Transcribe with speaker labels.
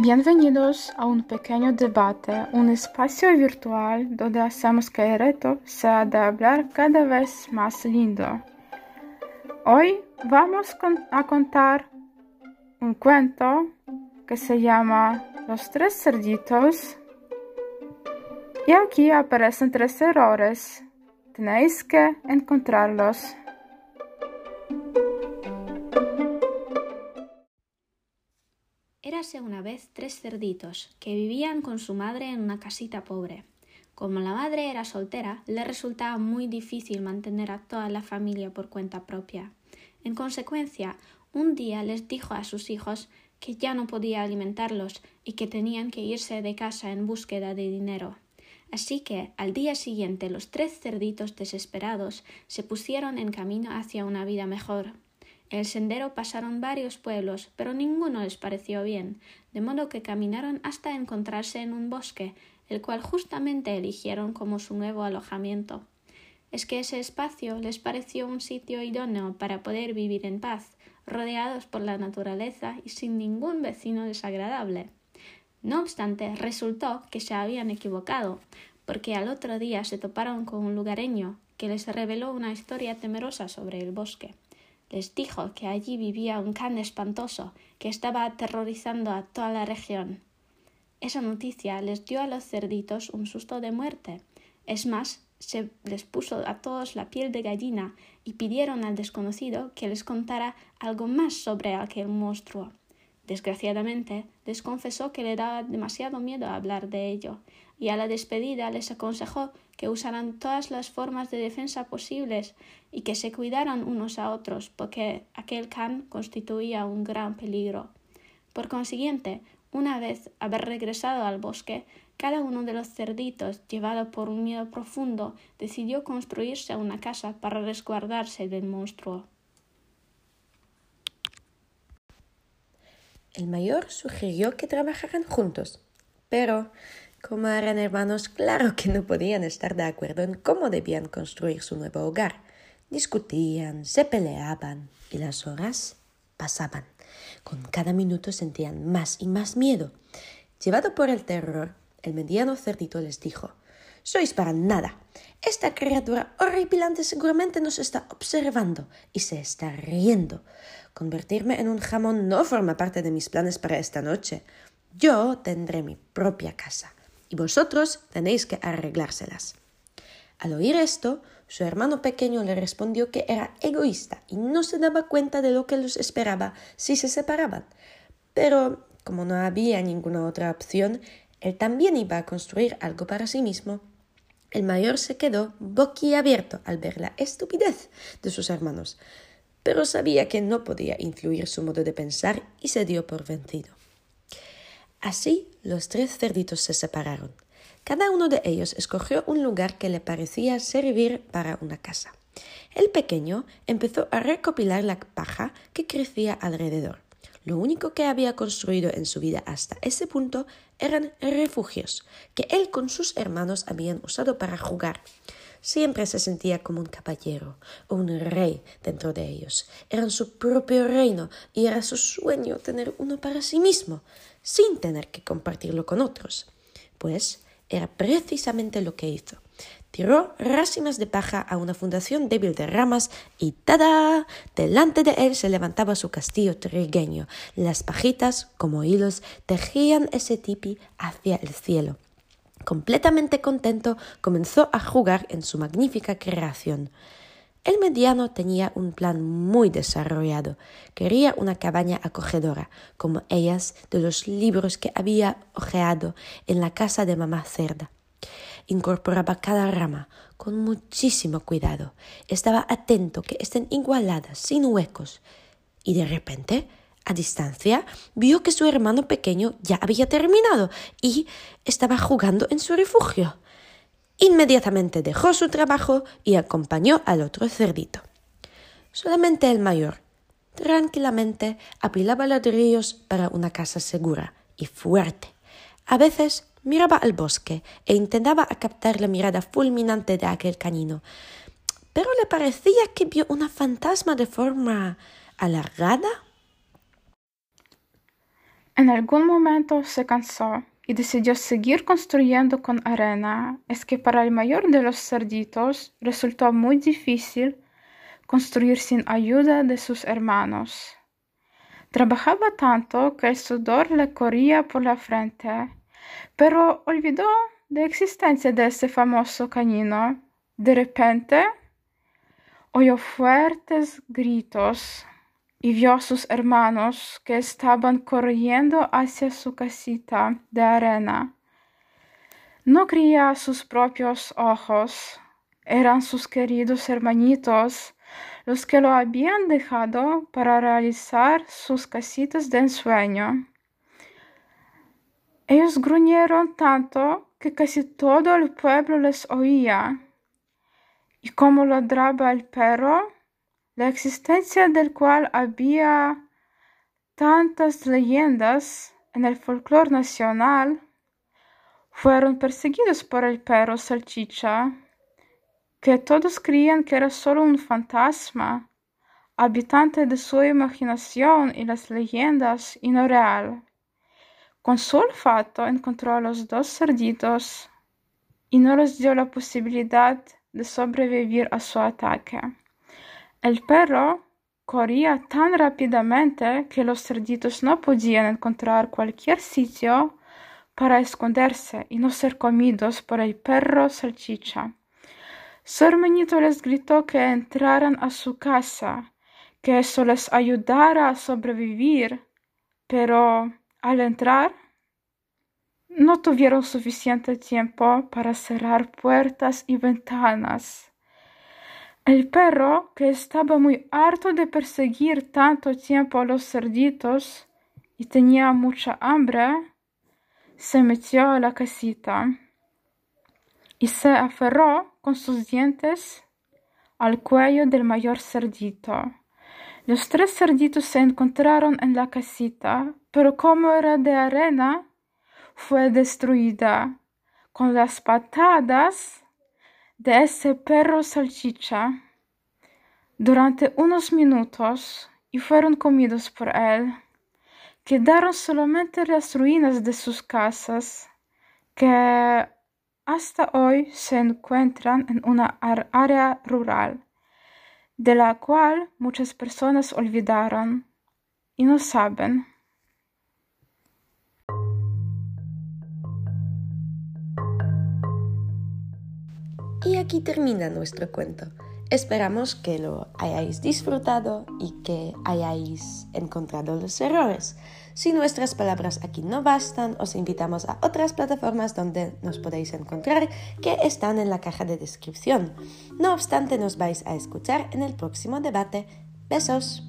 Speaker 1: Bienvenidos a un pequeño debate, un espacio virtual donde hacemos que el reto sea de hablar cada vez más lindo. Hoy vamos a contar un cuento que se llama Los tres cerditos. Y aquí aparecen tres errores. Tenéis que encontrarlos.
Speaker 2: Érase una vez tres cerditos que vivían con su madre en una casita pobre. Como la madre era soltera, le resultaba muy difícil mantener a toda la familia por cuenta propia. En consecuencia, un día les dijo a sus hijos que ya no podía alimentarlos y que tenían que irse de casa en búsqueda de dinero. Así que al día siguiente los tres cerditos desesperados se pusieron en camino hacia una vida mejor. El sendero pasaron varios pueblos, pero ninguno les pareció bien, de modo que caminaron hasta encontrarse en un bosque, el cual justamente eligieron como su nuevo alojamiento. Es que ese espacio les pareció un sitio idóneo para poder vivir en paz, rodeados por la naturaleza y sin ningún vecino desagradable. No obstante, resultó que se habían equivocado, porque al otro día se toparon con un lugareño que les reveló una historia temerosa sobre el bosque les dijo que allí vivía un can espantoso que estaba aterrorizando a toda la región. Esa noticia les dio a los cerditos un susto de muerte. Es más, se les puso a todos la piel de gallina y pidieron al desconocido que les contara algo más sobre aquel monstruo. Desgraciadamente, les confesó que le daba demasiado miedo hablar de ello, y a la despedida les aconsejó que usaran todas las formas de defensa posibles y que se cuidaran unos a otros, porque aquel can constituía un gran peligro. Por consiguiente, una vez haber regresado al bosque, cada uno de los cerditos, llevado por un miedo profundo, decidió construirse una casa para resguardarse del monstruo.
Speaker 3: El mayor sugirió que trabajaran juntos, pero como eran hermanos, claro que no podían estar de acuerdo en cómo debían construir su nuevo hogar. Discutían, se peleaban y las horas pasaban. Con cada minuto sentían más y más miedo. Llevado por el terror, el mediano cerdito les dijo Sois para nada. Esta criatura horripilante seguramente nos está observando y se está riendo. Convertirme en un jamón no forma parte de mis planes para esta noche. Yo tendré mi propia casa y vosotros tenéis que arreglárselas. Al oír esto, su hermano pequeño le respondió que era egoísta y no se daba cuenta de lo que los esperaba si se separaban. Pero, como no había ninguna otra opción, él también iba a construir algo para sí mismo el mayor se quedó boquiabierto al ver la estupidez de sus hermanos, pero sabía que no podía influir su modo de pensar y se dio por vencido. Así los tres cerditos se separaron. Cada uno de ellos escogió un lugar que le parecía servir para una casa. El pequeño empezó a recopilar la paja que crecía alrededor. Lo único que había construido en su vida hasta ese punto eran refugios que él con sus hermanos habían usado para jugar. Siempre se sentía como un caballero o un rey dentro de ellos. Eran su propio reino y era su sueño tener uno para sí mismo, sin tener que compartirlo con otros. Pues era precisamente lo que hizo. Tiró rásimas de paja a una fundación débil de ramas y ¡tada! Delante de él se levantaba su castillo trigueño. Las pajitas, como hilos, tejían ese tipi hacia el cielo. Completamente contento, comenzó a jugar en su magnífica creación. El mediano tenía un plan muy desarrollado. Quería una cabaña acogedora, como ellas de los libros que había hojeado en la casa de mamá cerda. Incorporaba cada rama con muchísimo cuidado. Estaba atento que estén igualadas, sin huecos. Y de repente, a distancia, vio que su hermano pequeño ya había terminado y estaba jugando en su refugio. Inmediatamente dejó su trabajo y acompañó al otro cerdito. Solamente el mayor, tranquilamente, apilaba ladrillos para una casa segura y fuerte. A veces miraba al bosque e intentaba captar la mirada fulminante de aquel canino, pero le parecía que vio una fantasma de forma alargada.
Speaker 1: En algún momento se cansó y decidió seguir construyendo con arena. Es que para el mayor de los cerditos resultó muy difícil construir sin ayuda de sus hermanos. Trabajaba tanto que el sudor le corría por la frente, pero olvidó de existencia de ese famoso cañino. De repente oyó fuertes gritos y vio a sus hermanos que estaban corriendo hacia su casita de arena. No creía sus propios ojos. Eran sus queridos hermanitos los que lo habían dejado para realizar sus casitas de ensueño. Ellos gruñeron tanto que casi todo el pueblo les oía. Y como ladraba el perro, la existencia del cual había tantas leyendas en el folclore nacional, fueron perseguidos por el perro salchicha, que todos creían que era solo un fantasma, habitante de su imaginación y las leyendas y no real. Con su olfato encontró a los dos cerditos y no les dio la posibilidad de sobrevivir a su ataque. El perro corría tan rápidamente que los cerditos no podían encontrar cualquier sitio para esconderse y no ser comidos por el perro salchicha. Su les gritó que entraran a su casa, que eso les ayudara a sobrevivir, pero al entrar no tuvieron suficiente tiempo para cerrar puertas y ventanas. El perro, que estaba muy harto de perseguir tanto tiempo a los cerditos y tenía mucha hambre, se metió a la casita y se aferró con sus dientes al cuello del mayor cerdito. Los tres cerditos se encontraron en la casita, pero como era de arena, fue destruida con las patadas de ese perro salchicha durante unos minutos y fueron comidos por él. Quedaron solamente las ruinas de sus casas, que hasta hoy se encuentran en una área rural, de la cual muchas personas olvidaron y no saben.
Speaker 3: Y aquí termina nuestro cuento. Esperamos que lo hayáis disfrutado y que hayáis encontrado los errores. Si nuestras palabras aquí no bastan, os invitamos a otras plataformas donde nos podéis encontrar que están en la caja de descripción. No obstante, nos vais a escuchar en el próximo debate. Besos.